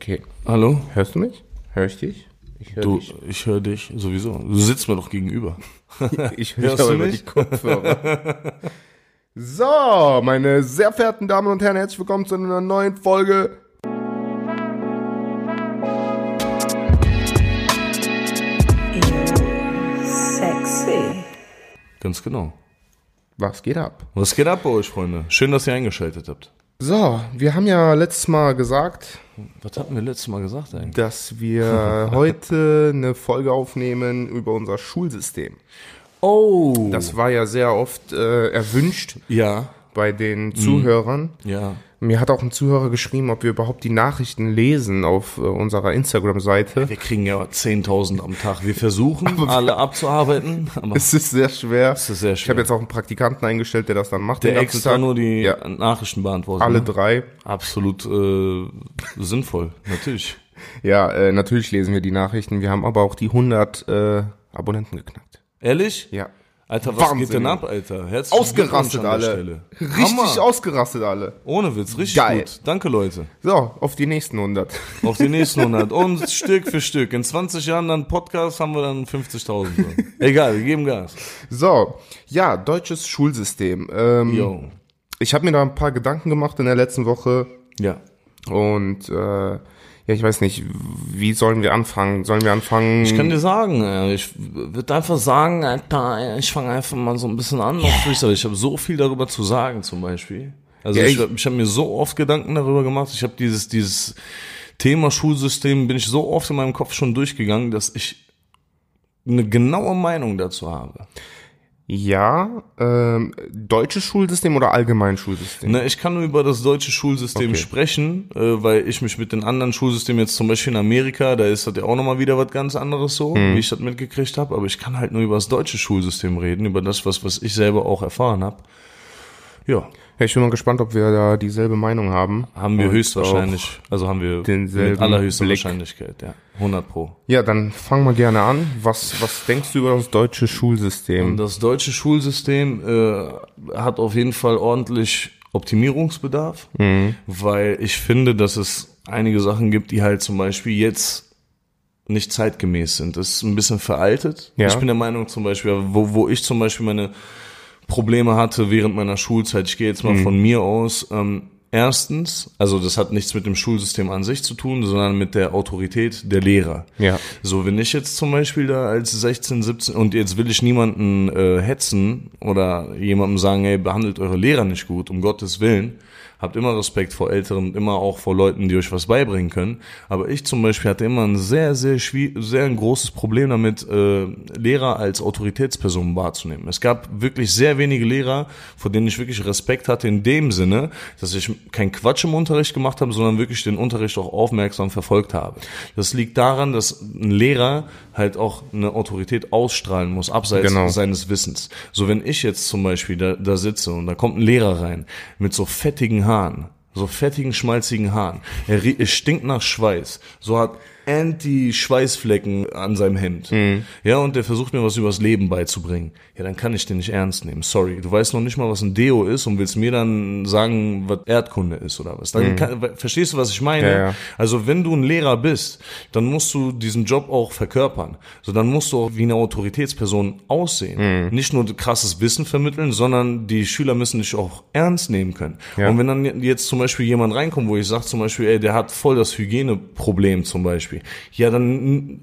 Okay. Hallo? Hörst du mich? Hör ich dich? Ich höre Du, dich. ich höre dich sowieso. Du sitzt mir doch gegenüber. Ich höre dich Hörst aber du über mich? die Kopfhörer. so, meine sehr verehrten Damen und Herren, herzlich willkommen zu einer neuen Folge. Sexy. Ganz genau. Was geht ab? Was geht ab bei euch, Freunde? Schön, dass ihr eingeschaltet habt. So, wir haben ja letztes Mal gesagt, Was hatten wir letztes Mal gesagt eigentlich? dass wir heute eine Folge aufnehmen über unser Schulsystem. Oh! Das war ja sehr oft äh, erwünscht ja, bei den Zuhörern. ja. Mir hat auch ein Zuhörer geschrieben, ob wir überhaupt die Nachrichten lesen auf äh, unserer Instagram-Seite. Wir kriegen ja 10.000 am Tag. Wir versuchen, alle abzuarbeiten, aber Es ist sehr schwer. es ist sehr Ich schwer. habe jetzt auch einen Praktikanten eingestellt, der das dann macht. der extra Tag. nur die Ja. Nachrichten beantwortet. Alle ne? drei. Absolut äh, sinnvoll, natürlich. Ja, äh, natürlich lesen wir die Nachrichten. Wir haben aber auch die 100 äh, Abonnenten geknackt. Ehrlich? Ja. Alter, was Wahnsinn. geht denn ab, Alter? Herzlichen Ausgerastet alle. Stelle. Richtig Hammer. ausgerastet alle. Ohne Witz, richtig Geil. gut. Danke, Leute. So, auf die nächsten 100. Auf die nächsten 100. Und Stück für Stück. In 20 Jahren dann Podcast haben wir dann 50.000. so. Egal, wir geben Gas. So, ja, deutsches Schulsystem. Ähm, Yo. ich habe mir da ein paar Gedanken gemacht in der letzten Woche Ja. und äh, ja, ich weiß nicht, wie sollen wir anfangen? Sollen wir anfangen? Ich kann dir sagen, äh, ich würde einfach sagen, Alter, ich fange einfach mal so ein bisschen an Freestyle. Ich habe so viel darüber zu sagen, zum Beispiel. Also Ja, ich, ich- ich, ich habe mir so oft Gedanken darüber gemacht. Ich habe dieses, dieses Thema Schulsystem, bin ich so oft in meinem Kopf schon durchgegangen, dass ich eine genaue Meinung dazu habe. Ja, ähm, deutsches Schulsystem oder allgemein Schulsystem? Ne, ich kann nur über das deutsche Schulsystem Okay. sprechen, äh, weil ich mich mit den anderen Schulsystemen jetzt zum Beispiel in Amerika, da ist das ja auch nochmal wieder was ganz anderes so, Mhm. wie ich das mitgekriegt habe, aber ich kann halt nur über das deutsche Schulsystem reden, über das, was, was ich selber auch erfahren habe. Ja, Ja, ich bin mal gespannt, ob wir da dieselbe Meinung haben. haben wir Und höchstwahrscheinlich, also haben wir denselben mit allerhöchster Blick. Wahrscheinlichkeit, ja, 100 pro. Ja, dann fang mal gerne an. Was, was denkst du über das deutsche Schulsystem? Das deutsche Schulsystem äh, hat auf jeden Fall ordentlich Optimierungsbedarf, weil ich finde, dass es einige Sachen gibt, die halt zum Beispiel jetzt nicht zeitgemäß sind. Das ist ein bisschen veraltet. Ja. Ich bin der Meinung zum Beispiel, wo, wo ich zum Beispiel meine Probleme hatte während meiner Schulzeit, ich gehe jetzt mal von mir aus, ähm, Erstens, also das hat nichts mit dem Schulsystem an sich zu tun, sondern mit der Autorität der Lehrer. Ja. So, wenn ich jetzt zum Beispiel da als 16, 17 und jetzt will ich niemanden äh, hetzen oder jemandem sagen, hey, behandelt eure Lehrer nicht gut, um Gottes Willen. Habt immer Respekt vor Älteren immer auch vor Leuten, die euch was beibringen können. Aber ich zum Beispiel hatte immer ein sehr, sehr schwierig, sehr ein großes Problem damit, äh, Lehrer als Autoritätspersonen wahrzunehmen. Es gab wirklich sehr wenige Lehrer, vor denen ich wirklich Respekt hatte in dem Sinne, dass ich kein Quatsch im Unterricht gemacht habe, sondern wirklich den Unterricht auch aufmerksam verfolgt habe. Das liegt daran, dass ein Lehrer halt auch eine Autorität ausstrahlen muss, abseits Genau. seines Wissens. So wenn ich jetzt zum Beispiel da, da sitze und da kommt ein Lehrer rein mit so fettigen Haaren, so fettigen, schmalzigen Haaren. Er, er stinkt nach Schweiß. So hat Anti-Schweißflecken an seinem Hemd. Ja, und der versucht mir was übers Leben beizubringen. Ja, dann kann ich den nicht ernst nehmen. Sorry. Du weißt noch nicht mal, was ein Deo ist und willst mir dann sagen, was Erdkunde ist oder was. Dann kann, verstehst du, was ich meine? Ja, ja. Also wenn du ein Lehrer bist, dann musst du diesen Job auch verkörpern. So dann musst du auch wie eine Autoritätsperson aussehen. Mhm. Nicht nur krasses Wissen vermitteln, sondern die Schüler müssen dich auch ernst nehmen können. Ja. Und wenn dann jetzt zum Beispiel jemand reinkommt, wo ich sage zum Beispiel, ey, der hat voll das Hygieneproblem zum Beispiel, ja dann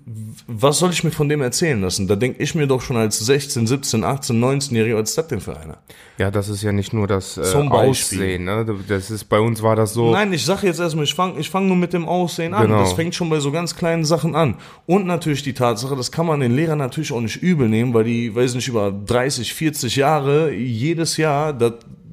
was soll ich mir von dem erzählen lassen? Da denke ich mir doch schon als 16, 17, 18, 19-Jähriger, was ist das denn für einer? Ja, das ist ja nicht nur das äh, Zum Beispiel. Aussehen. Ne? Das ist bei uns war das so. Nein, ich sag jetzt erstmal, ich fange ich fang nur mit dem Aussehen an. Genau. Das fängt schon bei so ganz kleinen Sachen an. Und natürlich die Tatsache, das kann man den Lehrern natürlich auch nicht übel nehmen, weil die, weiß nicht, über 30, 40 Jahre jedes Jahr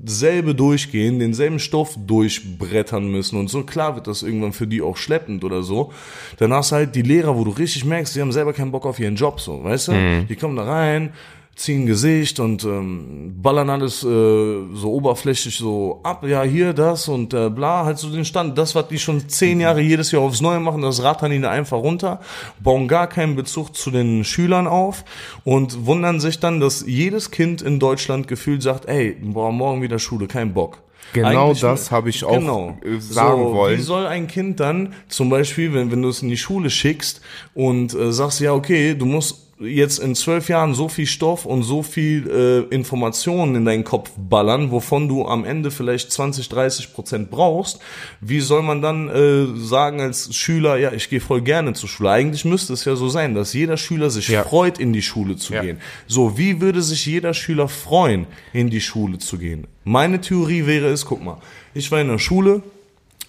dasselbe durchgehen, denselben Stoff durchbrettern müssen und so. Klar wird das irgendwann für die auch schleppend oder so. Dann hast du halt die Lehrer, wo du richtig merkst, die haben selber keinen Bock auf ihren Job, so, weißt du? Die kommen da rein, ziehen Gesicht und ähm, ballern alles äh, so oberflächlich so ab, ja hier das und äh, bla, halt so den Stand, das, was die schon zehn Jahre jedes Jahr aufs Neue machen, das rattern da einfach runter, bauen gar keinen Bezug zu den Schülern auf und wundern sich dann, dass jedes Kind in Deutschland gefühlt sagt, ey, boah, morgen wieder Schule, kein Bock. Genau Eigentlich- das habe ich auch äh, sagen so, wollen. Wie soll ein Kind dann zum Beispiel, wenn, wenn du es in die Schule schickst und äh, sagst, ja, okay, du musst jetzt in zwölf Jahren so viel Stoff und so viel äh, Informationen in deinen Kopf ballern, wovon du am Ende vielleicht 20, 30 Prozent brauchst, wie soll man dann äh, sagen als Schüler, ja, ich gehe voll gerne zur Schule? Eigentlich müsste es ja so sein, dass jeder Schüler sich Ja. freut, in die Schule zu Ja. gehen. So, wie würde sich jeder Schüler freuen, in die Schule zu gehen? Meine Theorie wäre es, guck mal, ich war in der Schule,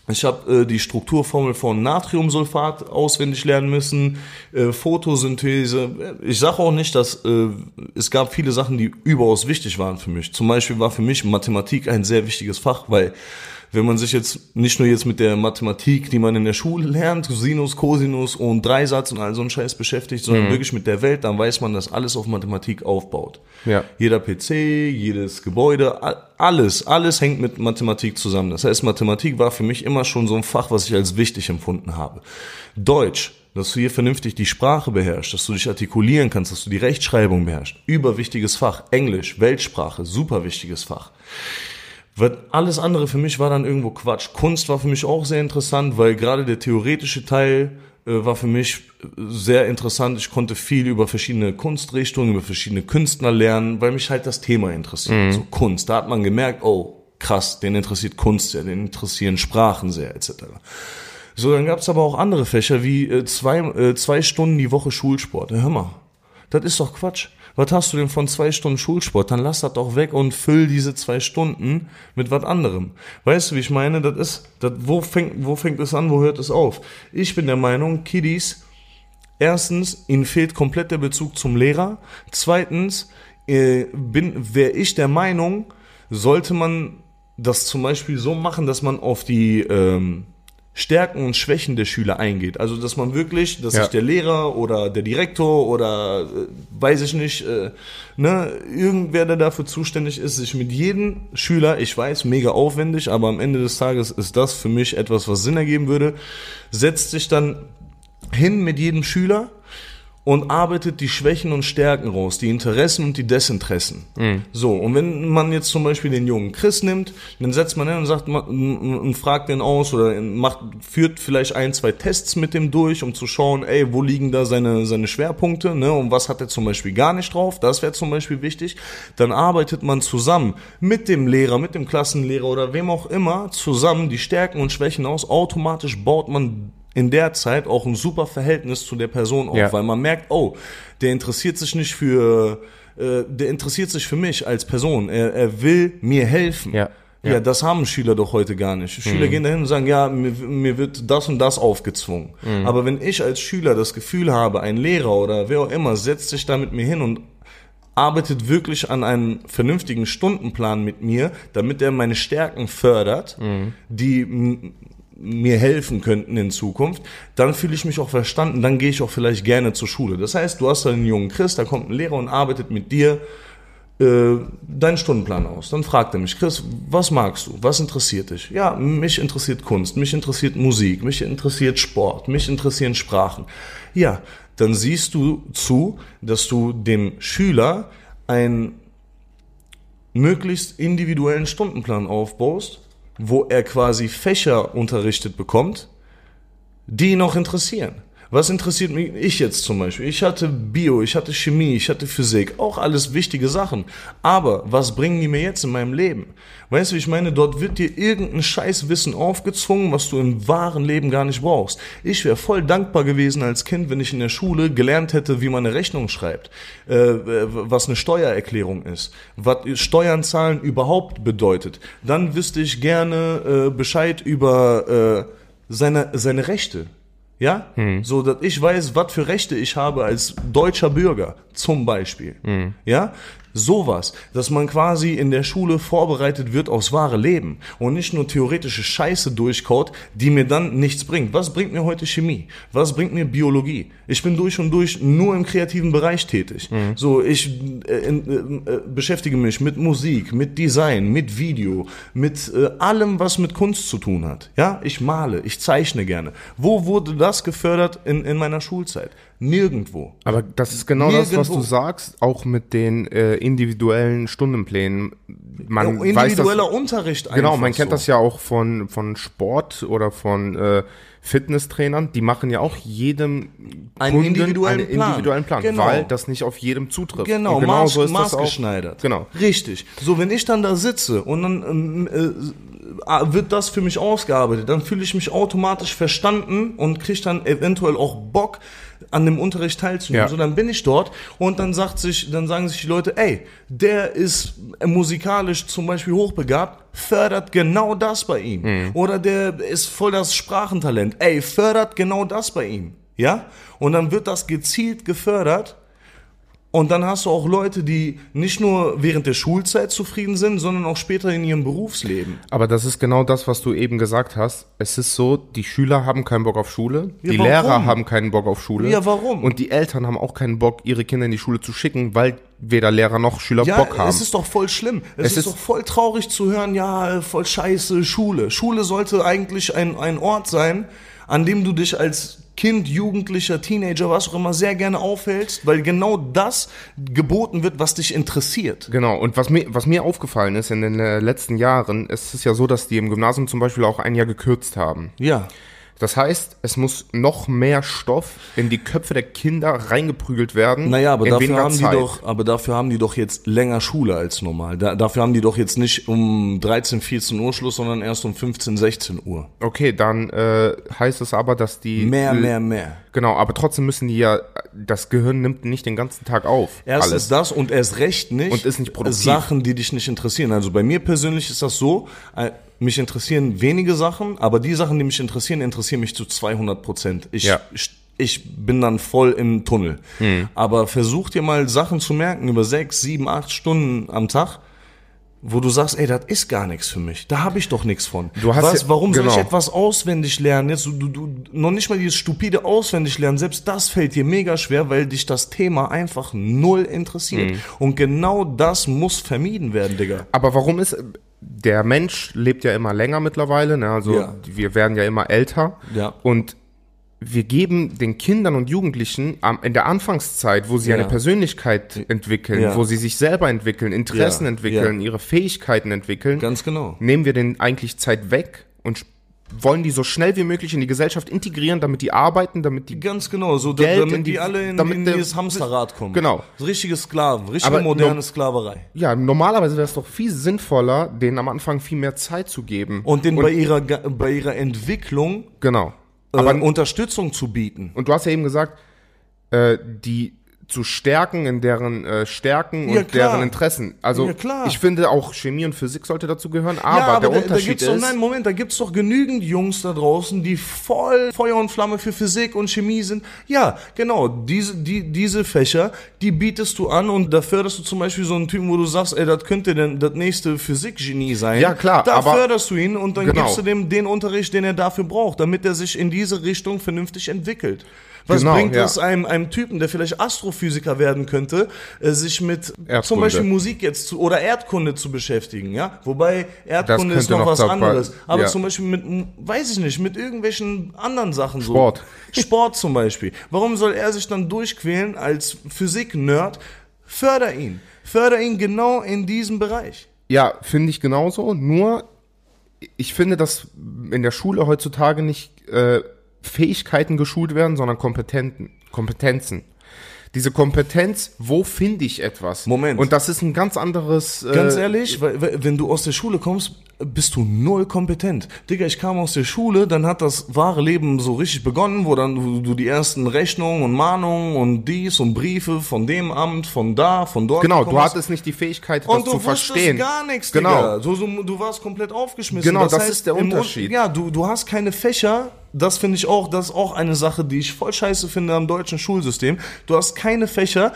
ich habe äh, die Strukturformel von Natriumsulfat auswendig lernen müssen, äh, Photosynthese. Ich sage auch nicht, dass äh, es gab viele Sachen, die überaus wichtig waren für mich. Zum Beispiel war für mich Mathematik ein sehr wichtiges Fach, weil wenn man sich jetzt nicht nur jetzt mit der Mathematik, die man in der Schule lernt, Sinus, Cosinus und Dreisatz und all so ein Scheiß beschäftigt, sondern wirklich mit der Welt, dann weiß man, dass alles auf Mathematik aufbaut. Ja. Jeder PC, jedes Gebäude, alles, alles hängt mit Mathematik zusammen. Das heißt, Mathematik war für mich immer schon so ein Fach, was ich als wichtig empfunden habe. Deutsch, dass du hier vernünftig die Sprache beherrschst, dass du dich artikulieren kannst, dass du die Rechtschreibung beherrschst. Überwichtiges Fach. Englisch, Weltsprache, super wichtiges Fach. Wird alles andere für mich war dann irgendwo Quatsch. Kunst war für mich auch sehr interessant, weil gerade der theoretische Teil äh, war für mich äh, sehr interessant. Ich konnte viel über verschiedene Kunstrichtungen, über verschiedene Künstler lernen, weil mich halt das Thema interessiert. So Kunst. Da hat man gemerkt, oh, krass, den interessiert Kunst sehr, den interessieren Sprachen sehr, etc. So, dann gab's aber auch andere Fächer wie äh, zwei, äh, zwei Stunden die Woche Schulsport. Ja, hör mal, das ist doch Quatsch. Was hast du denn von zwei Stunden Schulsport? Dann lass das doch weg und füll diese zwei Stunden mit was anderem. Weißt du, wie ich meine? Das ist, das, wo fängt, wo fängt es an, wo hört es auf? Ich bin der Meinung, Kiddies, erstens, ihnen fehlt komplett der Bezug zum Lehrer. Zweitens, äh, bin, wäre ich der Meinung, sollte man das zum Beispiel so machen, dass man auf die ähm, Stärken und Schwächen der Schüler eingeht. Also, dass man wirklich, dass Ja. sich der Lehrer oder der Direktor oder äh, weiß ich nicht, äh, ne, irgendwer, der dafür zuständig ist, sich mit jedem Schüler, ich weiß, mega aufwendig, aber am Ende des Tages ist das für mich etwas, was Sinn ergeben würde, setzt sich dann hin mit jedem Schüler und arbeitet die Schwächen und Stärken raus, die Interessen und die Desinteressen. So, und wenn man jetzt zum Beispiel den jungen Chris nimmt, dann setzt man hin und sagt und fragt den aus oder macht, führt vielleicht ein, zwei Tests mit dem durch, um zu schauen, ey, wo liegen da seine, seine Schwerpunkte, ne, und was hat er zum Beispiel gar nicht drauf, das wäre zum Beispiel wichtig. Dann arbeitet man zusammen mit dem Lehrer, mit dem Klassenlehrer oder wem auch immer zusammen die Stärken und Schwächen aus. Automatisch baut man in der Zeit auch ein super Verhältnis zu der Person auf, Ja. weil man merkt, oh, der interessiert sich nicht für, äh, der interessiert sich für mich als Person. Er, er will mir helfen. Ja. Ja, Ja. das haben Schüler doch heute gar nicht. Schüler gehen dahin und sagen, ja, mir, mir wird das und das aufgezwungen. Aber wenn ich als Schüler das Gefühl habe, ein Lehrer oder wer auch immer setzt sich da mit mir hin und arbeitet wirklich an einem vernünftigen Stundenplan mit mir, damit er meine Stärken fördert, die m- mir helfen könnten in Zukunft, dann fühle ich mich auch verstanden, dann gehe ich auch vielleicht gerne zur Schule. Das heißt, du hast einen jungen Chris, da kommt ein Lehrer und arbeitet mit dir äh, deinen Stundenplan aus. Dann fragt er mich, Chris, was magst du? Was interessiert dich? Ja, mich interessiert Kunst, mich interessiert Musik, mich interessiert Sport, mich interessieren Sprachen. Ja, dann siehst du zu, dass du dem Schüler einen möglichst individuellen Stundenplan aufbaust, wo er quasi Fächer unterrichtet bekommt, die ihn auch interessieren. Was interessiert mich ich jetzt zum Beispiel? Ich hatte Bio, ich hatte Chemie, ich hatte Physik, auch alles wichtige Sachen. Aber was bringen die mir jetzt in meinem Leben? Weißt du, ich meine, dort wird dir irgendein Scheißwissen aufgezwungen, was du im wahren Leben gar nicht brauchst. Ich wäre voll dankbar gewesen als Kind, wenn ich in der Schule gelernt hätte, wie man eine Rechnung schreibt, äh, äh, was eine Steuererklärung ist, was Steuern zahlen überhaupt bedeutet. Dann wüsste ich gerne äh, Bescheid über äh, seine, seine Rechte. Ja? So, dass ich weiß, was für Rechte ich habe als deutscher Bürger, zum Beispiel. Ja? Sowas, dass man quasi in der Schule vorbereitet wird aufs wahre Leben und nicht nur theoretische Scheiße durchkaut, die mir dann nichts bringt. Was bringt mir heute Chemie? Was bringt mir Biologie? Ich bin durch und durch nur im kreativen Bereich tätig. So, ich äh, in, äh, äh, beschäftige mich mit Musik, mit Design, mit Video, mit äh, allem, was mit Kunst zu tun hat. Ja, ich male, ich zeichne gerne. Wo wurde das gefördert in, in meiner Schulzeit? Nirgendwo. Aber das ist genau das, was Nirgendwo. du sagst, auch mit den äh, individuellen Stundenplänen. Man Ja, individueller weiß das, Unterricht einfach Genau, man kennt so. das ja auch von, von Sport oder von äh, Fitnesstrainern. Die machen ja auch jedem Einen individuellen einen Plan. individuellen Plan, Genau. weil das nicht auf jedem zutrifft. Genau, Und genau maß, so ist das auch. maßgeschneidert. Genau. Richtig. So, wenn ich dann da sitze und dann ähm, äh, äh, wird das für mich ausgearbeitet, dann fühle ich mich automatisch verstanden und kriege dann eventuell auch Bock, an dem Unterricht teilzunehmen. Ja. So, dann bin ich dort und dann sagt sich, dann sagen sich die Leute, ey, der ist musikalisch zum Beispiel hochbegabt, fördert genau das bei ihm. Mhm. Oder der ist voll das Sprachentalent, ey, fördert genau das bei ihm. Ja? Und dann wird das gezielt gefördert und dann hast du auch Leute, die nicht nur während der Schulzeit zufrieden sind, sondern auch später in ihrem Berufsleben. Aber das ist genau das, was du eben gesagt hast. Es ist so, die Schüler haben keinen Bock auf Schule, Ja, die warum? Lehrer haben keinen Bock auf Schule. Ja, warum? Und die Eltern haben auch keinen Bock, ihre Kinder in die Schule zu schicken, weil weder Lehrer noch Schüler Bock haben. es ist doch voll schlimm. Es, Es ist, ist- doch voll traurig zu hören, ja, voll scheiße, Schule. Schule sollte eigentlich ein, ein Ort sein, an dem du dich als Kind, Jugendlicher, Teenager, was auch immer, sehr gerne aufhältst, weil genau das geboten wird, was dich interessiert. Genau, und was mir, was mir aufgefallen ist in den äh, letzten Jahren, es ist ja so, dass die im Gymnasium zum Beispiel auch ein Jahr gekürzt haben. Ja. Das heißt, es muss noch mehr Stoff in die Köpfe der Kinder reingeprügelt werden. Naja, aber dafür haben die Zeit. doch, aber dafür haben die doch jetzt länger Schule als normal. Da, dafür haben die doch jetzt nicht um 13, 14 Uhr Schluss, sondern erst um 15, 16 Uhr. Okay, dann äh, heißt es aber, dass die Mehr, mehr, mehr. Genau, aber trotzdem müssen die ja, das Gehirn nimmt nicht den ganzen Tag auf. Erstens alles. das und erst recht nicht. Und ist nicht produktiv. Sachen, die dich nicht interessieren. Also bei mir persönlich ist das so, äh, mich interessieren wenige Sachen, aber die Sachen, die mich interessieren, interessieren mich zu 200 Prozent. Ich, Ja. ich, ich bin dann voll im Tunnel. Hm. Aber versuch dir mal Sachen zu merken über sechs, sieben, acht Stunden am Tag, wo du sagst, ey, das ist gar nichts für mich. Da habe ich doch nichts von. Du hast Was, ja- warum soll ich genau. etwas auswendig lernen? Jetzt, du, du, du, noch nicht mal dieses stupide auswendig lernen, selbst das fällt dir mega schwer, weil dich das Thema einfach null interessiert. Mhm. Und genau das muss vermieden werden, Digga. Aber warum ist, der Mensch lebt ja immer länger mittlerweile, ne? also Ja. wir werden ja immer älter. Ja. Und wir geben den Kindern und Jugendlichen am, in der Anfangszeit, wo sie Ja. eine Persönlichkeit entwickeln, Ja. wo sie sich selber entwickeln, Interessen Ja. entwickeln, ihre Fähigkeiten entwickeln, Ganz genau. nehmen wir denen eigentlich Zeit weg und wollen die so schnell wie möglich in die Gesellschaft integrieren, damit die arbeiten, damit die Ganz genau, so Geld damit in die- die alle in, damit in der- dieses Hamsterrad kommen. Genau. Richtige Sklaven, richtige Aber moderne no- Sklaverei. Ja, normalerweise wäre es doch viel sinnvoller, denen am Anfang viel mehr Zeit zu geben. Und denen bei ihrer, bei ihrer Entwicklung genau. aber Aber Unterstützung zu bieten. und du hast ja eben gesagt, äh, die zu stärken in deren äh, Stärken Ja, und klar. deren Interessen. Also Ja, klar. ich finde auch Chemie und Physik sollte dazu gehören, aber, ja, aber der da, da Unterschied gibt's doch, ist, nein, Moment, da gibt's doch genügend Jungs da draußen, die voll Feuer und Flamme für Physik und Chemie sind. Ja, genau, diese, die, diese Fächer, die bietest du an und da förderst du zum Beispiel so einen Typen, wo du sagst, ey, das könnte denn das nächste Physikgenie sein. Ja, klar, Da aber- förderst du ihn und dann Genau. gibst du dem den Unterricht, den er dafür braucht, damit er sich in diese Richtung vernünftig entwickelt. Was Genau, bringt ja. es einem, einem Typen, der vielleicht Astrophysiker werden könnte, äh, sich mit zum Erdkunde. Beispiel Musik jetzt zu, oder Erdkunde zu beschäftigen, ja? Wobei Erdkunde ist noch noch was anderes. Aber ja. zum Beispiel mit, weiß ich nicht, mit irgendwelchen anderen Sachen so. Sport. Sport zum Beispiel. Warum soll er sich dann durchquälen als Physik-Nerd? Förder ihn. Förder ihn genau in diesem Bereich. ja, finde ich genauso, nur ich finde, dass in der Schule heutzutage nicht äh, Fähigkeiten geschult werden, sondern Kompetenten, Kompetenzen. Diese Kompetenz, wo finde ich etwas? Moment. Und das ist ein ganz anderes. Ganz äh, ehrlich, weil, weil, wenn du aus der Schule kommst, bist du null kompetent. Digga, ich kam aus der Schule, dann hat das wahre Leben so richtig begonnen, wo dann du, du die ersten Rechnungen und Mahnungen und dies und Briefe von dem Amt, von da, von dort Genau, du hattest nicht die Fähigkeit, das Und du zu wusstest verstehen. gar nichts, Genau. Digga. So, so, du warst komplett aufgeschmissen. Genau, das ist der im Un- Unterschied. Ja, du, du hast keine Fächer. Das finde ich auch, das ist auch eine Sache, die ich voll scheiße finde am deutschen Schulsystem. Du hast keine Fächer,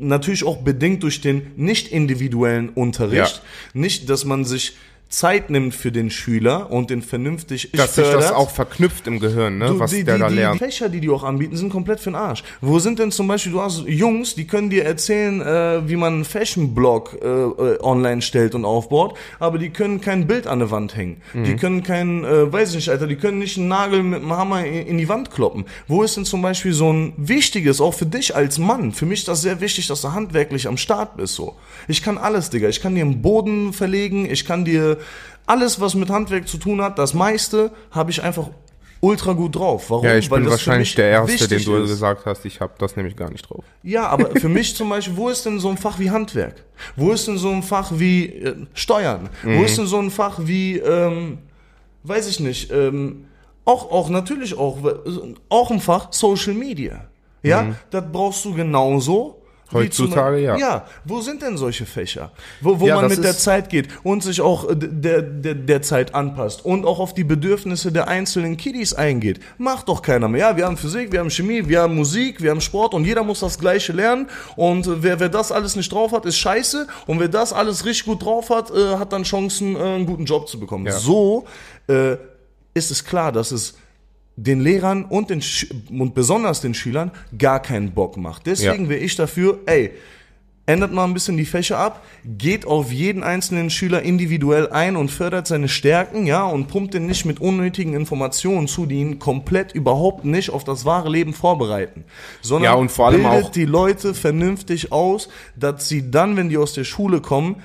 natürlich auch bedingt durch den nicht individuellen Unterricht. Nicht, dass man sich Zeit nimmt für den Schüler und den vernünftig Dass sich das fördert. auch verknüpft im Gehirn, ne? Du, was die, der die, da die, lernt. Die Fächer, die die auch anbieten, sind komplett für den Arsch. Wo sind denn zum Beispiel, du hast Jungs, die können dir erzählen, äh, wie man einen Fashion-Blog äh, äh, online stellt und aufbaut, aber die können kein Bild an der Wand hängen. Die Mhm. können kein, äh, weiß ich nicht, Alter, die können nicht einen Nagel mit einem Hammer in, in die Wand kloppen. Wo ist denn zum Beispiel so ein wichtiges, auch für dich als Mann, für mich ist das sehr wichtig, dass du handwerklich am Start bist, so. Ich kann alles, Digga. Ich kann dir einen Boden verlegen, ich kann dir alles, was mit Handwerk zu tun hat, das meiste habe ich einfach ultra gut drauf. Warum? Ja, ich Weil bin wahrscheinlich der Erste, den du ist. gesagt hast. Ich habe das nämlich gar nicht drauf. Ja, aber für mich zum Beispiel, wo ist denn so ein Fach wie Handwerk? Wo ist denn so ein Fach wie äh, Steuern? Wo ist denn so ein Fach wie, ähm, weiß ich nicht, ähm, auch, auch natürlich auch, äh, auch ein Fach Social Media. Ja, das brauchst du genauso. Heutzutage, ja. Ja, wo sind denn solche Fächer? Wo, wo Ja, man mit der Zeit geht und sich auch der, der, der Zeit anpasst und auch auf die Bedürfnisse der einzelnen Kiddies eingeht. Macht doch keiner mehr. Ja, wir haben Physik, wir haben Chemie, wir haben Musik, wir haben Sport und jeder muss das Gleiche lernen. Und äh, wer, wer das alles nicht drauf hat, ist scheiße. Und wer das alles richtig gut drauf hat, äh, hat dann Chancen, äh, einen guten Job zu bekommen. Ja. So äh, ist es klar, dass es den Lehrern und, den Sch und besonders den Schülern gar keinen Bock macht. Deswegen Ja. wäre ich dafür, ey, ändert mal ein bisschen die Fächer ab, geht auf jeden einzelnen Schüler individuell ein und fördert seine Stärken, ja, und pumpt den nicht mit unnötigen Informationen zu, die ihn komplett überhaupt nicht auf das wahre Leben vorbereiten. Sondern Ja, und vor allem bildet auch- die Leute vernünftig aus, dass sie dann, wenn die aus der Schule kommen,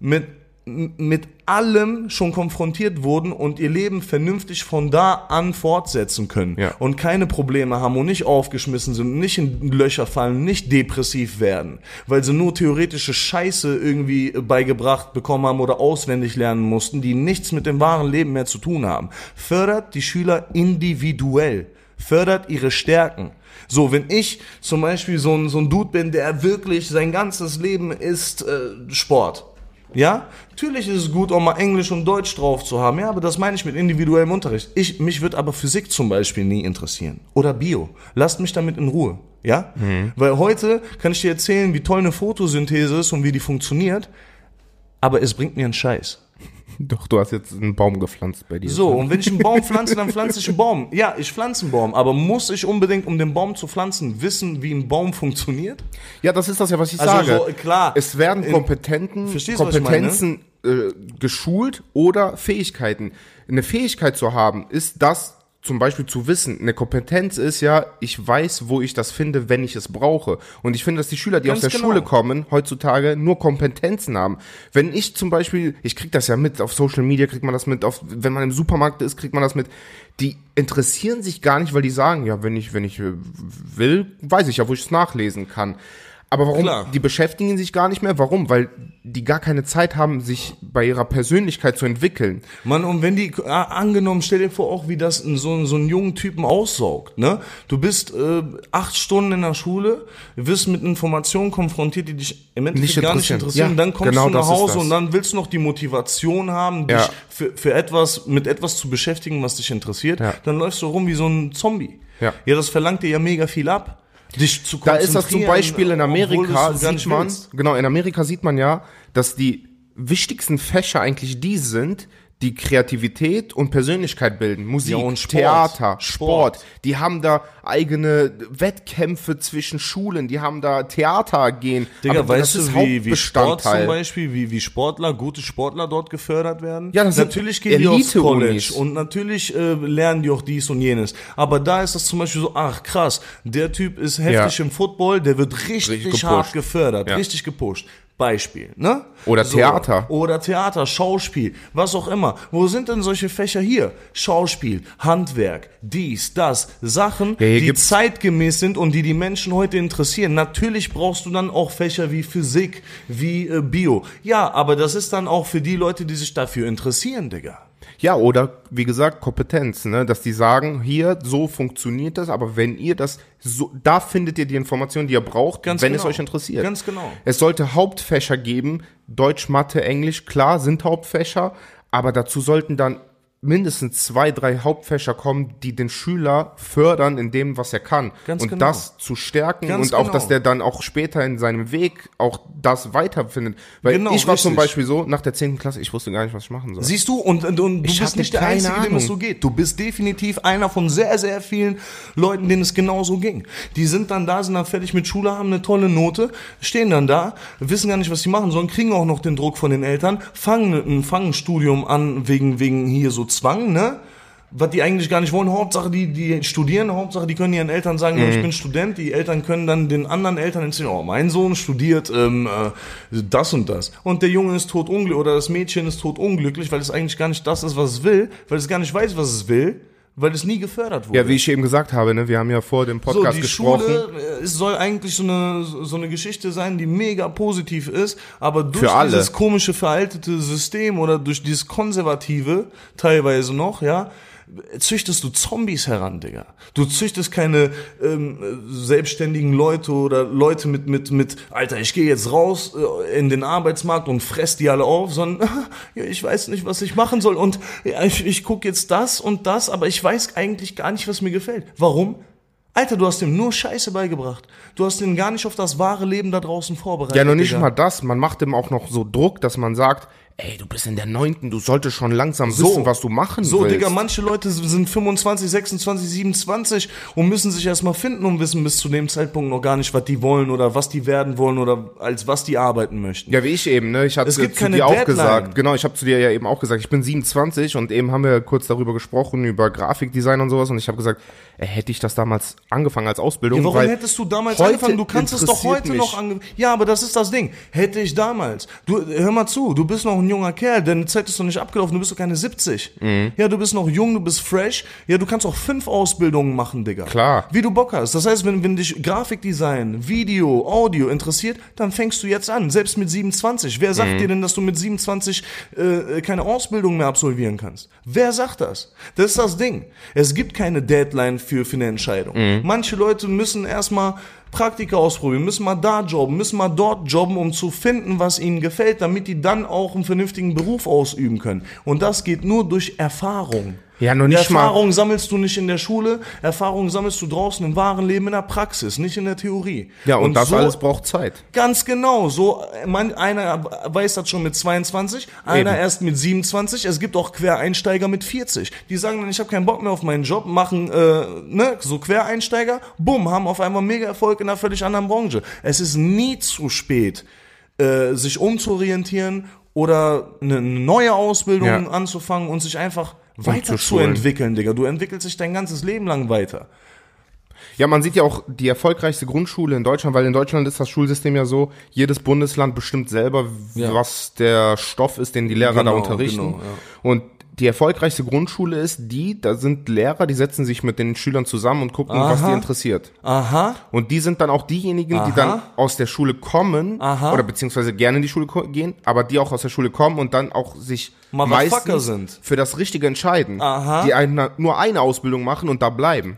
mit, mit allem schon konfrontiert wurden und ihr Leben vernünftig von da an fortsetzen können Ja. und keine Probleme haben und nicht aufgeschmissen sind, nicht in Löcher fallen, nicht depressiv werden, weil sie nur theoretische Scheiße irgendwie beigebracht bekommen haben oder auswendig lernen mussten, die nichts mit dem wahren Leben mehr zu tun haben. Fördert die Schüler individuell, fördert ihre Stärken. So, wenn ich zum Beispiel so ein, so ein Dude bin, der wirklich sein ganzes Leben ist äh, Sport. Ja, natürlich ist es gut, auch mal Englisch und Deutsch drauf zu haben. Ja, aber das meine ich mit individuellem Unterricht. Ich, mich wird aber Physik zum Beispiel nie interessieren. Oder Bio. Lasst mich damit in Ruhe. Ja? Weil heute kann ich dir erzählen, wie toll eine Photosynthese ist und wie die funktioniert. Aber es bringt mir einen Scheiß. Doch, du hast jetzt einen Baum gepflanzt bei dir. So, und wenn ich einen Baum pflanze, dann pflanze ich einen Baum. Ja, ich pflanze einen Baum, aber muss ich unbedingt, um den Baum zu pflanzen, wissen, wie ein Baum funktioniert? Ja, das ist das ja, was ich Also sage. so, klar. Es werden Kompetenten, Verstehst? Kompetenzen äh, geschult oder Fähigkeiten. Eine Fähigkeit zu haben, ist das zum Beispiel zu wissen. Eine Kompetenz ist ja, ich weiß, wo ich das finde, wenn ich es brauche. Und ich finde, dass die Schüler, die Ganz aus der genau. Schule kommen, heutzutage nur Kompetenzen haben. Wenn ich zum Beispiel, ich krieg das ja mit, auf Social Media kriegt man das mit, auf, wenn man im Supermarkt ist, kriegt man das mit. Die interessieren sich gar nicht, weil die sagen, ja, wenn ich, wenn ich äh, will, weiß ich ja, wo ich es nachlesen kann. Aber warum? Klar. Die beschäftigen sich gar nicht mehr. Warum? Weil die gar keine Zeit haben, sich bei ihrer Persönlichkeit zu entwickeln. Mann, und wenn die, äh, angenommen, stell dir vor, auch wie das in so, so einen jungen Typen aussaugt, ne? Du bist äh, acht Stunden in der Schule, wirst mit Informationen konfrontiert, die dich im Endeffekt gar nicht interessieren. Ja, dann kommst genau du nach Hause und dann willst du noch die Motivation haben, dich Ja. für, für etwas, mit etwas zu beschäftigen, was dich interessiert. Ja. Dann läufst du rum wie so ein Zombie. Ja. ja, das verlangt dir ja mega viel ab. Dich zu Da ist das zum konzentrieren, Beispiel in Amerika, sieht man, willst. genau, in Amerika sieht man ja, dass die wichtigsten Fächer eigentlich die sind, die Kreativität und Persönlichkeit bilden. Musik, Ja, und Sport. Theater, Sport. Sport. Die haben da eigene Wettkämpfe zwischen Schulen, die haben da Theater gehen. Digga, Aber weißt du, wie, wie Sport zum. Beispiel, wie, wie Sportler, gute Sportler dort gefördert werden? Ja, das natürlich gehen die aufs College und natürlich äh, lernen die auch dies und jenes. Aber da ist das zum Beispiel so, ach krass, der Typ ist heftig Ja. im Football, der wird richtig, Richtig hart gefördert, Ja. richtig gepusht. Beispiel, ne? Oder Theater. Oder Theater, Schauspiel, was auch immer. Wo sind denn solche Fächer hier? Schauspiel, Handwerk, dies, das, Sachen, Ja, die zeitgemäß sind und die die Menschen heute interessieren. Natürlich brauchst du dann auch Fächer wie Physik, wie äh, Bio. Ja, aber das ist dann auch für die Leute, die sich dafür interessieren, Digga. Ja, oder wie gesagt, Kompetenz, ne? dass die sagen, hier, so funktioniert das, aber wenn ihr das, so, da findet ihr die Informationen, die ihr braucht, Ganz wenn es genau. euch interessiert. Ganz genau. Es sollte Hauptfächer geben, Deutsch, Mathe, Englisch, klar, sind Hauptfächer, aber dazu sollten dann mindestens zwei, drei Hauptfächer kommen, die den Schüler fördern in dem, was er kann. Ganz und genau. das zu stärken Ganz und auch, genau. dass der dann auch später in seinem Weg auch das weiterfindet. Weil Genau, ich war zum richtig. Beispiel so, nach der 10. Klasse, ich wusste gar nicht, was ich machen soll. Siehst du, und, und, und du Ich bist nicht der Einzige, dem es Ahnung. so geht. Du bist definitiv einer von sehr, sehr vielen Leuten, denen es genauso ging. Die sind dann da, sind dann fertig mit Schule, haben eine tolle Note, stehen dann da, wissen gar nicht, was sie machen sollen, kriegen auch noch den Druck von den Eltern, fangen ein, fangen ein Studium an wegen, wegen hier so Zwang, ne? Was die eigentlich gar nicht wollen. Hauptsache, die, die studieren, Hauptsache, die können ihren Eltern sagen, Mhm. ich bin Student. Die Eltern können dann den anderen Eltern erzählen, oh, mein Sohn studiert ähm, äh, das und das. Und der Junge ist tot unglücklich oder das Mädchen ist tot unglücklich, weil es eigentlich gar nicht das ist, was es will, weil es gar nicht weiß, was es will, weil es nie gefördert wurde. Ja, wie ich eben gesagt habe, ne, wir haben ja vor dem So, Podcast die gesprochen. Schule, äh, es soll eigentlich so eine, so eine Geschichte sein, die mega positiv ist, aber durch dieses komische, veraltete System oder durch dieses konservative, teilweise noch, ja, züchtest du Zombies heran, Digga. Du züchtest keine ähm, selbstständigen Leute oder Leute mit, mit, mit, Alter, ich gehe jetzt raus äh, in den Arbeitsmarkt und fress die alle auf, sondern ja, ich weiß nicht, was ich machen soll und ja, ich, ich gucke jetzt das und das, aber ich weiß eigentlich gar nicht, was mir gefällt. Warum? Alter, du hast ihm nur Scheiße beigebracht. Du hast ihn gar nicht auf das wahre Leben da draußen vorbereitet. Ja, noch nicht Digga. mal das. Man macht ihm auch noch so Druck, dass man sagt, ey, du bist in der neunten, du solltest schon langsam wissen, was du machen So, willst. Digga, manche Leute sind 25, 26, 27 und müssen sich erstmal finden und wissen bis zu dem Zeitpunkt noch gar nicht, was die wollen oder was die werden wollen oder als was die arbeiten möchten. Ja, wie ich eben, ne? Ich gibt zu dir auch Deadline. gesagt, genau, ich habe zu dir ja eben auch gesagt, ich bin 27 und eben haben wir kurz darüber gesprochen, über Grafikdesign und sowas und ich habe gesagt, ey, hätte ich das damals angefangen als Ausbildung, Ja, warum hättest du damals angefangen? Du kannst es doch heute mich- noch ange Ja, aber das ist das Ding. Hätte ich damals. Du, hör mal zu, du bist noch ein junger Kerl, deine Zeit ist noch nicht abgelaufen, du bist doch keine 70. Mhm. Ja, du bist noch jung, du bist fresh. Ja, du kannst auch fünf Ausbildungen machen, Digga. Klar. Wie du Bock hast. Das heißt, wenn, wenn dich Grafikdesign, Video, Audio interessiert, dann fängst du jetzt an, selbst mit 27. Wer Mhm. sagt dir denn, dass du mit 27 äh, keine Ausbildung mehr absolvieren kannst? Wer sagt das? Das ist das Ding. Es gibt keine Deadline für, für eine Entscheidung. Mhm. Manche Leute müssen erstmal Praktika ausprobieren, müssen mal da jobben, müssen mal dort jobben, um zu finden, was ihnen gefällt, damit die dann auch einen vernünftigen Beruf ausüben können. Und das geht nur durch Erfahrung. Ja, noch nicht mal- Erfahrung sammelst du nicht in der Schule, Erfahrung sammelst du draußen im wahren Leben in der Praxis, nicht in der Theorie. Ja, und, das so, alles braucht Zeit. Ganz genau, so man, einer weiß das schon mit 22, einer Eben. erst mit 27, es gibt auch Quereinsteiger mit 40. Die sagen dann, ich habe keinen Bock mehr auf meinen Job, machen äh, ne, so Quereinsteiger, bumm, haben auf einmal mega Erfolg in einer völlig anderen Branche. Es ist nie zu spät, äh, sich umzuorientieren oder eine neue Ausbildung Ja. anzufangen und sich einfach. Weiterzuentwickeln, Digga. Du entwickelst dich dein ganzes Leben lang weiter. Ja, man sieht ja auch die erfolgreichste Grundschule in Deutschland, weil in Deutschland ist das Schulsystem ja so, jedes Bundesland bestimmt selber, Ja. was der Stoff ist, den die Lehrer da Genau, unterrichten. genau, ja. Und die erfolgreichste Grundschule ist die, da sind Lehrer, die setzen sich mit den Schülern zusammen und gucken, was Aha. die interessiert. Aha. Und die sind dann auch diejenigen, die Aha. dann aus der Schule kommen Aha. oder beziehungsweise gerne in die Schule gehen, aber die auch aus der Schule kommen und dann auch sich Motherfucker sind. für das Richtige entscheiden. Aha. Die eine, nur eine Ausbildung machen und da bleiben.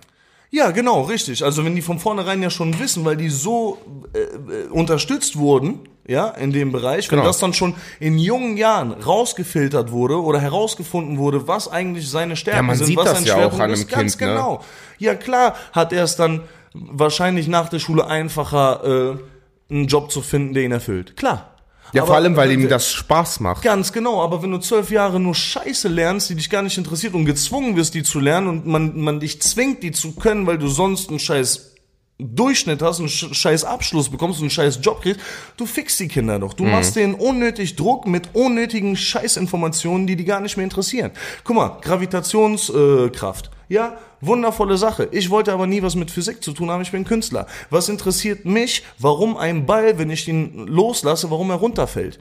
Ja, genau, richtig. Also wenn die von vornherein ja schon wissen, weil die so äh, äh, unterstützt wurden, ja, in dem Bereich, wenn Genau. das dann schon in jungen Jahren rausgefiltert wurde oder herausgefunden wurde, was eigentlich seine Stärken Ja, man sind, sieht was das sein ja auch Schwerpunkt an einem ist, ganz Kind, ne? genau. Ja, klar hat er es dann wahrscheinlich nach der Schule einfacher, äh, einen Job zu finden, der ihn erfüllt. Klar. Ja, Aber- vor allem, weil ihm das Spaß macht. Ganz genau, aber wenn du zwölf Jahre nur Scheiße lernst, die dich gar nicht interessiert und gezwungen wirst, die zu lernen und man, man dich zwingt, die zu können, weil du sonst einen scheiß Durchschnitt hast, einen sch- scheiß Abschluss bekommst und einen scheiß Job kriegst, du fixst die Kinder doch. Du machst denen unnötig Druck mit unnötigen Scheißinformationen, die die gar nicht mehr interessieren. Guck mal, Gravitationskraft. Äh, ja, wundervolle Sache. Ich wollte aber nie was mit Physik zu tun haben, ich bin Künstler. Was interessiert mich, warum ein Ball, wenn ich ihn loslasse, warum er runterfällt?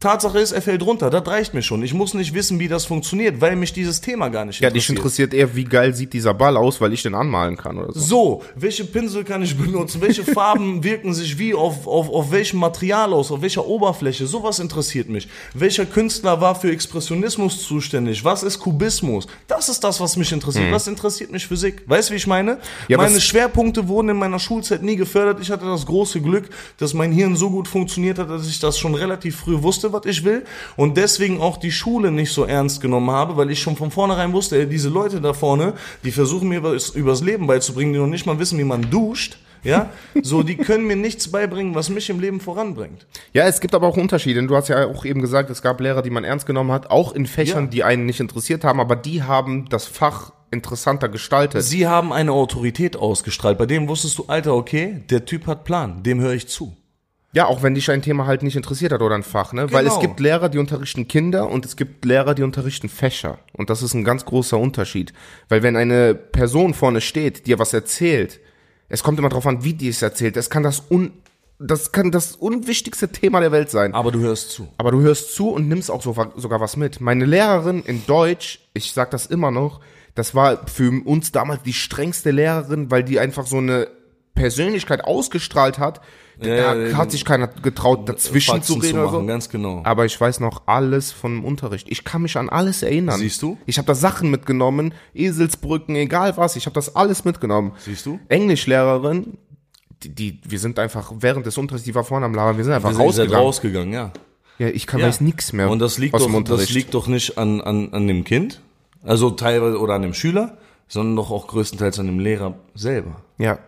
Tatsache ist, er fällt runter, das reicht mir schon. Ich muss nicht wissen, wie das funktioniert, weil mich dieses Thema gar nicht Ja, dich interessiert. interessiert eher, wie geil sieht dieser Ball aus, weil ich den anmalen kann oder so. So, welche Pinsel kann ich benutzen? Welche Farben wirken sich wie auf, auf, auf welchem Material aus? Auf welcher Oberfläche? Sowas interessiert mich. Welcher Künstler war für Expressionismus zuständig? Was ist Kubismus? Das ist das, was mich interessiert. Was interessiert mich Physik? Weißt du, wie ich meine? Hm. Ja, meine Schwerpunkte wurden in meiner Schulzeit nie gefördert. Ich hatte das große Glück, dass mein Hirn so gut funktioniert hat, dass ich das schon relativ früh wusste, wusste, was ich will und deswegen auch die Schule nicht so ernst genommen habe, weil ich schon von vornherein wusste, ey, diese Leute da vorne, die versuchen mir was übers Leben beizubringen, die noch nicht mal wissen, wie man duscht, ja, so, die können mir nichts beibringen, was mich im Leben voranbringt. Ja, es gibt aber auch Unterschiede. Du hast ja auch eben gesagt, es gab Lehrer, die man ernst genommen hat, auch in Fächern, Ja. die einen nicht interessiert haben, aber die haben das Fach interessanter gestaltet. Sie haben eine Autorität ausgestrahlt, bei dem wusstest du, Alter, okay, der Typ hat Plan, dem höre ich zu. Ja, auch wenn dich ein Thema halt nicht interessiert hat oder ein Fach, ne? Weil es Genau. gibt Lehrer, die unterrichten Kinder und es gibt Lehrer, die unterrichten Fächer. Und das ist ein ganz großer Unterschied. Weil wenn eine Person vorne steht, dir was erzählt, es kommt immer darauf an, wie die es erzählt. Es kann das un, das kann das unwichtigste Thema der Welt sein. Aber du hörst zu. Aber du hörst zu und nimmst auch so, sogar was mit. Meine Lehrerin in Deutsch, ich sag das immer noch, das war für uns damals die strengste Lehrerin, weil die einfach so eine Persönlichkeit ausgestrahlt hat. Ja, da hat sich keiner getraut, dazwischen zu Faxen reden oder machen, so. ganz genau. Aber ich weiß noch alles vom Unterricht. Ich kann mich an alles erinnern. Siehst du? Ich habe da Sachen mitgenommen, Eselsbrücken, egal was. Ich habe das alles mitgenommen. Siehst du? Englischlehrerin, die, die, wir sind einfach während des Unterrichts, die war vorne am Labern, wir sind einfach Wir sind rausgegangen. rausgegangen, ja. Ja, ich kann Ja. weiß nichts mehr. Und das liegt, aus doch, dem Unterricht. das liegt doch nicht an, an, an dem Kind, also teilweise oder an dem Schüler, sondern doch auch größtenteils an dem Lehrer selber. Ja.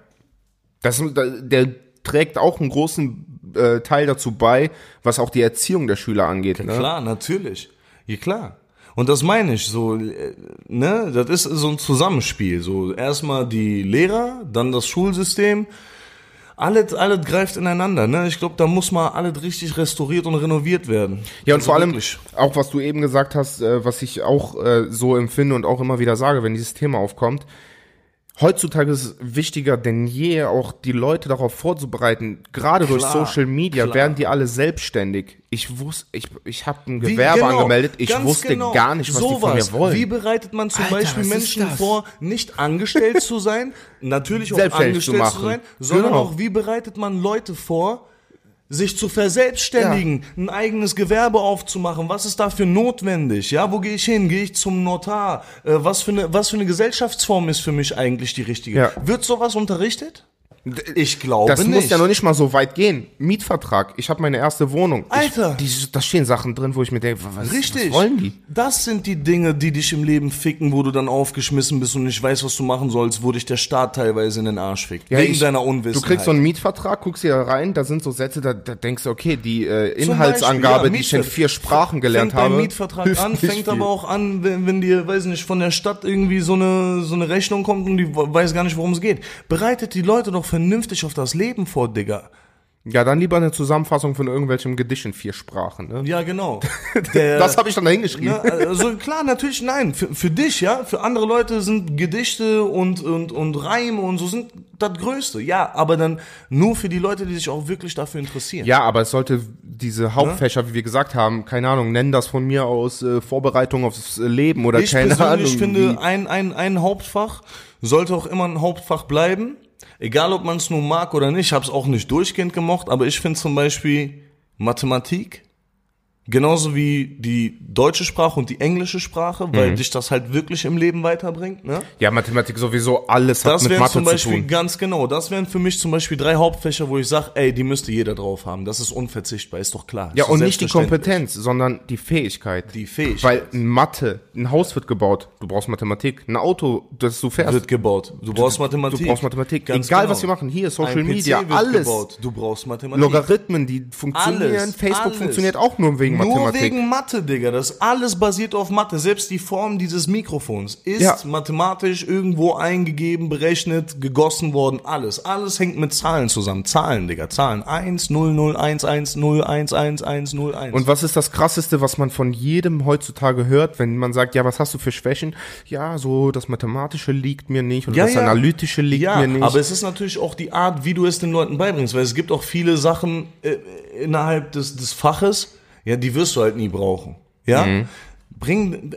Das, der trägt auch einen großen äh, Teil dazu bei, was auch die Erziehung der Schüler angeht. Ne? Klar, natürlich. Ja, klar. Und das meine ich so, äh, ne, das ist so ein Zusammenspiel. So erstmal die Lehrer, dann das Schulsystem. Alles, alles greift ineinander, ne? Ich glaube, da muss mal alles richtig restauriert und renoviert werden. Ja, und Also vor allem wirklich. auch, was du eben gesagt hast, äh, was ich auch äh, so empfinde und auch immer wieder sage, wenn dieses Thema aufkommt. Heutzutage ist es wichtiger denn je, auch die Leute darauf vorzubereiten. Gerade durch Klar, Social Media klar. werden die alle selbstständig. Ich wusste, ich, ich habe ein Wie- Gewerbe genau, angemeldet. Ich wusste genau. gar nicht, was die von Sowas. mir wollen. Wie bereitet man zum Alter, Beispiel Menschen vor, nicht angestellt zu sein, natürlich auch zu angestellt zu, machen. sein, sondern Genau. auch wie bereitet man Leute vor, sich zu verselbstständigen, ein eigenes Gewerbe aufzumachen. Was ist dafür notwendig? Ja, wo gehe ich hin? Gehe ich zum Notar? Äh, was für eine was für eine Gesellschaftsform ist für mich eigentlich die richtige? Ja. Wird sowas unterrichtet? Ich glaube Das nicht. muss ja noch nicht mal so weit gehen. Mietvertrag. Ich habe meine erste Wohnung. Alter. Ich, die, da stehen Sachen drin, wo ich mir denke, was, Richtig. was wollen die? Das sind die Dinge, die dich im Leben ficken, wo du dann aufgeschmissen bist und nicht weißt, was du machen sollst, wo dich der Staat teilweise in den Arsch fickt. wegen ich- deiner Du Unwissenheit. kriegst so einen Mietvertrag, guckst dir da rein, da sind so Sätze, da, da denkst du, okay, die äh, Inhaltsangabe, Beispiel, ja, die ich in vier Sprachen gelernt fängt habe. beim Mietvertrag an, fängt aber auch an, wenn, wenn dir, weiß nicht, von der Stadt irgendwie so eine, so eine Rechnung kommt und die weiß gar nicht, worum es geht. Bereitet die Leute doch vernünftig auf das Leben vor, Digga. Ja, dann lieber eine Zusammenfassung von irgendwelchem Gedicht in vier Sprachen. Ne? Ja, genau. Der, Das habe ich dann da hingeschrieben. Ne, also klar, natürlich nein. Für, für dich, ja, für andere Leute sind Gedichte und, und, und Reime und so sind das Größte. Ja, aber dann nur für die Leute, die sich auch wirklich dafür interessieren. Ja, aber es sollte diese Hauptfächer, wie wir gesagt haben, keine Ahnung, nennen das von mir aus äh, Vorbereitung aufs Leben oder ich keine persönlich Ahnung. finde, wie- ein, ein, ein Hauptfach sollte auch immer ein Hauptfach bleiben. Egal, ob man es nun mag oder nicht. Ich habe es auch nicht durchgehend gemocht, aber ich finde zum Beispiel Mathematik genauso wie die deutsche Sprache und die englische Sprache, Mhm. weil dich das halt wirklich im Leben weiterbringt. Ne? ja, Mathematik sowieso, alles hat Das mit wären Mathe zum zu Beispiel tun. ganz genau. Das wären für mich zum Beispiel drei Hauptfächer, wo ich sage, ey, die müsste jeder drauf haben. Das ist unverzichtbar, ist doch klar. Ja, Ist und nicht die. Kompetenz, sondern die Fähigkeit. Die Fähigkeit. Weil Mathe, ein Haus wird gebaut, du brauchst Mathematik. Ein Auto, das du fährst, wird gebaut. Du brauchst Mathematik. du brauchst Mathematik. Ganz Egal, genau. was wir machen, hier, Social Ein Media, wird alles. Gebaut. Du brauchst Mathematik. Logarithmen, die funktionieren. Alles, Facebook alles. funktioniert auch nur wegen Nur Mathematik. wegen Mathe, Digga. Das alles basiert auf Mathe. Selbst die Form dieses Mikrofons ist Ja. mathematisch irgendwo eingegeben, berechnet, gegossen worden. Alles. Alles hängt mit Zahlen zusammen. Zahlen, Digga. Zahlen. 1, 0, 0, 1, 1, 0, 1, 1, 1, 0, 1. Und was ist das krasseste, was man von jedem heutzutage hört, wenn man sagt, ja, was hast du für Schwächen? Ja, so das Mathematische liegt mir nicht und das Analytische liegt ja, mir nicht. aber es ist natürlich auch die Art, wie du es den Leuten beibringst, weil es gibt auch viele Sachen äh, innerhalb des, des Faches, ja, die wirst du halt nie brauchen. Ja? Mhm. Bring,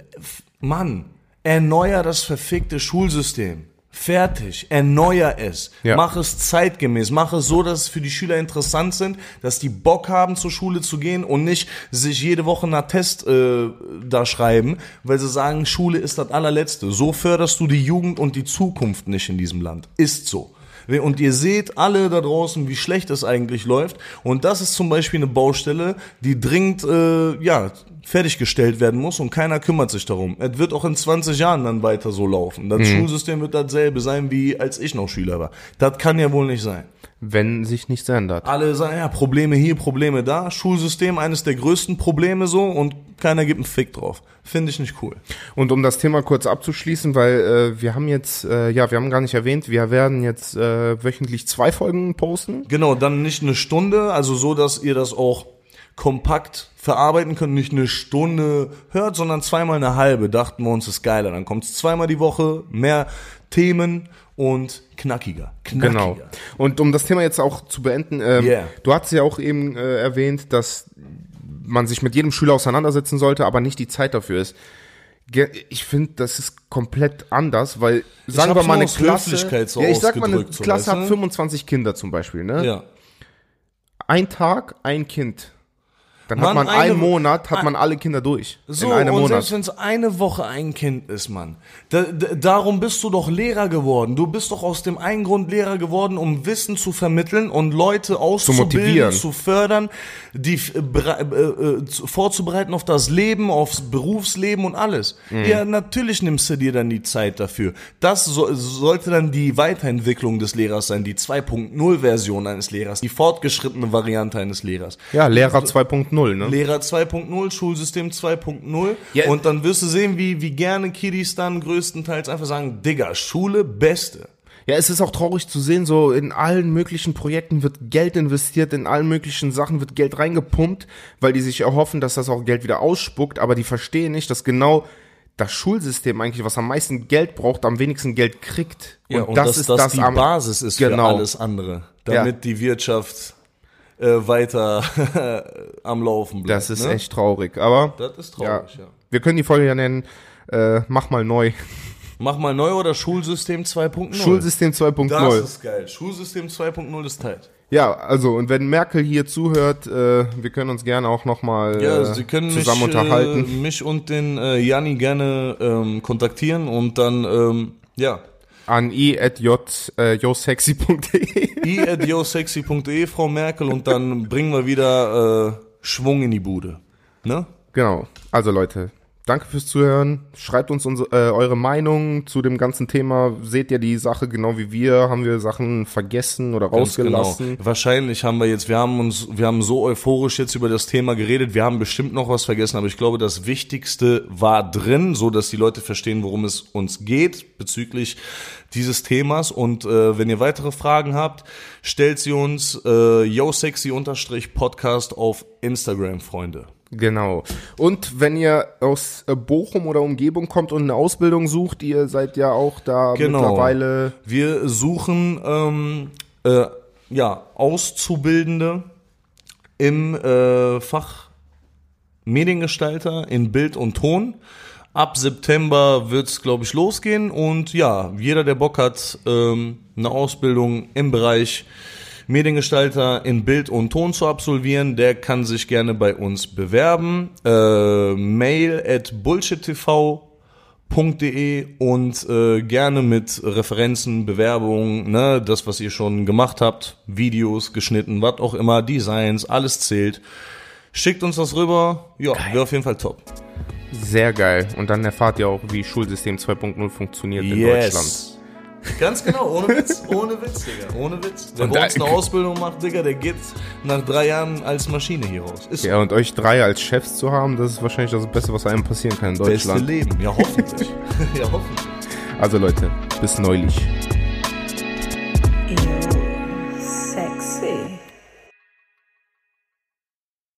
Mann, erneuer das verfickte Schulsystem. Fertig, erneuer es, Ja. mach es zeitgemäß, mach es so, dass es für die Schüler interessant sind, dass die Bock haben, zur Schule zu gehen und nicht sich jede Woche einen Test äh, da schreiben, weil sie sagen, Schule ist das allerletzte. So förderst du die Jugend und die Zukunft nicht in diesem Land. Ist so. Und ihr seht alle da draußen, wie schlecht es eigentlich läuft. Und das ist zum Beispiel eine Baustelle, die dringend äh, ja, fertiggestellt werden muss und keiner kümmert sich darum. Es wird auch in 20 Jahren dann weiter so laufen. Das Schulsystem wird dasselbe sein, wie als ich noch Schüler war. Das kann ja wohl nicht sein. Wenn sich nichts ändert. Alle sagen, ja, Probleme hier, Probleme da. Schulsystem, eines der größten Probleme so und keiner gibt einen Fick drauf. Finde ich nicht cool. Und um das Thema kurz abzuschließen, weil äh, wir haben jetzt, äh, ja, wir haben gar nicht erwähnt, wir werden jetzt äh, wöchentlich zwei Folgen posten. Genau, dann nicht eine Stunde, also so, dass ihr das auch kompakt verarbeiten könnt, nicht eine Stunde hört, sondern zweimal eine halbe. Dachten wir uns, ist geiler. Dann kommt es zweimal die Woche, mehr Themen und knackiger. knackiger. Genau. Und um das Thema jetzt auch zu beenden, ähm, Yeah. du hast ja auch eben äh, erwähnt, dass man sich mit jedem Schüler auseinandersetzen sollte, aber nicht die Zeit dafür ist. Ich finde, das ist komplett anders, weil sagen wir mal eine Klasse, so ja, ich sag mal eine Klasse hat du? 25 Kinder zum Beispiel, ne? Ja. Ein Tag, ein Kind. Dann Mann, hat man eine- einen Monat, hat man alle Kinder durch. So, in einem und Monat. selbst wenn es eine Woche ein Kind ist, Mann. Da, da, darum bist du doch Lehrer geworden. Du bist doch aus dem einen Grund Lehrer geworden, um Wissen zu vermitteln und Leute auszubilden, motivieren. zu fördern, die äh, äh, zu- vorzubereiten auf das Leben, aufs Berufsleben und alles. Mhm. Ja, natürlich nimmst du dir dann die Zeit dafür. Das so, sollte dann die Weiterentwicklung des Lehrers sein, die 2.0-Version eines Lehrers, die fortgeschrittene Variante eines Lehrers. Ja, Lehrer 2.0, ne? Lehrer 2.0, Schulsystem 2.0. Ja. Und dann wirst du sehen, wie, wie gerne Kiddies dann größtenteils einfach sagen, Digga, Schule, Beste. Ja, es ist auch traurig zu sehen, so in allen möglichen Projekten wird Geld investiert, in allen möglichen Sachen wird Geld reingepumpt, weil die sich erhoffen, dass das auch Geld wieder ausspuckt, aber die verstehen nicht, dass genau das Schulsystem eigentlich, was am meisten Geld braucht, am wenigsten Geld kriegt. dass das die am- Basis ist Genau. für alles andere. Damit die Wirtschaft äh, weiter am Laufen bleibt. Das ist ne? echt traurig, aber Das ist ja, traurig, ja. wir können die Folge ja nennen, äh, mach mal neu. Mach mal neu oder Schulsystem 2.0. Schulsystem Das 2.0. ist geil. Schulsystem 2.0 ist tight. Ja, also und wenn Merkel hier zuhört, äh, wir können uns gerne auch nochmal Ja, äh, Sie können zusammen mich, unterhalten. Äh, mich und den äh, Janni gerne ähm, kontaktieren und dann, ähm, ja, an i.j.josexy.de. i.yosexy.de, Frau Merkel, und dann bringen wir wieder äh, Schwung in die Bude. Ne? Genau. Also Leute, danke fürs Zuhören. Schreibt uns unsere, äh, eure Meinung zu dem ganzen Thema. Seht ihr die Sache genau wie wir? Haben wir Sachen vergessen oder Ganz rausgelassen? Genau. Wahrscheinlich haben wir jetzt, wir haben uns, wir haben so euphorisch jetzt über das Thema geredet. Wir haben bestimmt noch was vergessen, aber ich glaube, das Wichtigste war drin, so dass die Leute verstehen, worum es uns geht bezüglich dieses Themas. Und äh, wenn ihr weitere Fragen habt, stellt sie uns äh, yosexy-podcast auf Instagram, Freunde. Genau. Und wenn ihr aus äh, Bochum oder Umgebung kommt und eine Ausbildung sucht, ihr seid ja auch da Genau. mittlerweile. Wir suchen ähm, äh, ja, Auszubildende im äh, Fach Mediengestalter in Bild und Ton. Ab September wird's, glaube ich, losgehen. Und ja, jeder, der Bock hat, ähm, eine Ausbildung im Bereich Mediengestalter in Bild und Ton zu absolvieren, der kann sich gerne bei uns bewerben. Äh, mail at bullshittv.de und äh, gerne mit Referenzen, Bewerbungen, ne, das, was ihr schon gemacht habt, Videos geschnitten, was auch immer, Designs, alles zählt. Schickt uns das rüber. Ja, wäre auf jeden Fall top. Sehr geil. Und dann erfahrt ihr auch, wie Schulsystem 2.0 funktioniert in Deutschland. Ganz genau, ohne Witz, ohne Witz, Digga, ohne Witz. Wer Und bei uns eine Ausbildung macht, Digga, der geht nach drei Jahren als Maschine hier raus. Ist Ja, und euch drei als Chefs zu haben, das ist wahrscheinlich das Beste, was einem passieren kann in das beste Deutschland. Leben. Ja, hoffentlich. ja, hoffentlich. Also Leute, bis neulich.